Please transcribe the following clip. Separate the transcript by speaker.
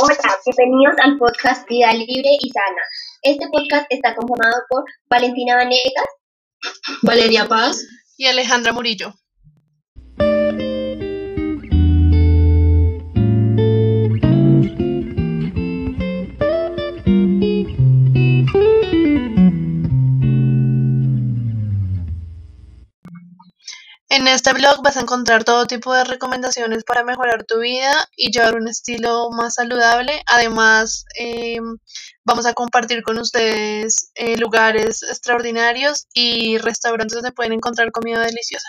Speaker 1: Hola, bienvenidos al podcast Vida Libre y Sana. Este podcast está conformado por Valentina Vanegas,
Speaker 2: Valeria Paz
Speaker 3: y Alejandra Murillo. En este blog vas a encontrar todo tipo de recomendaciones para mejorar tu vida y llevar un estilo más saludable. Además, eh, vamos a compartir con ustedes eh, lugares extraordinarios y restaurantes donde pueden encontrar comida deliciosa.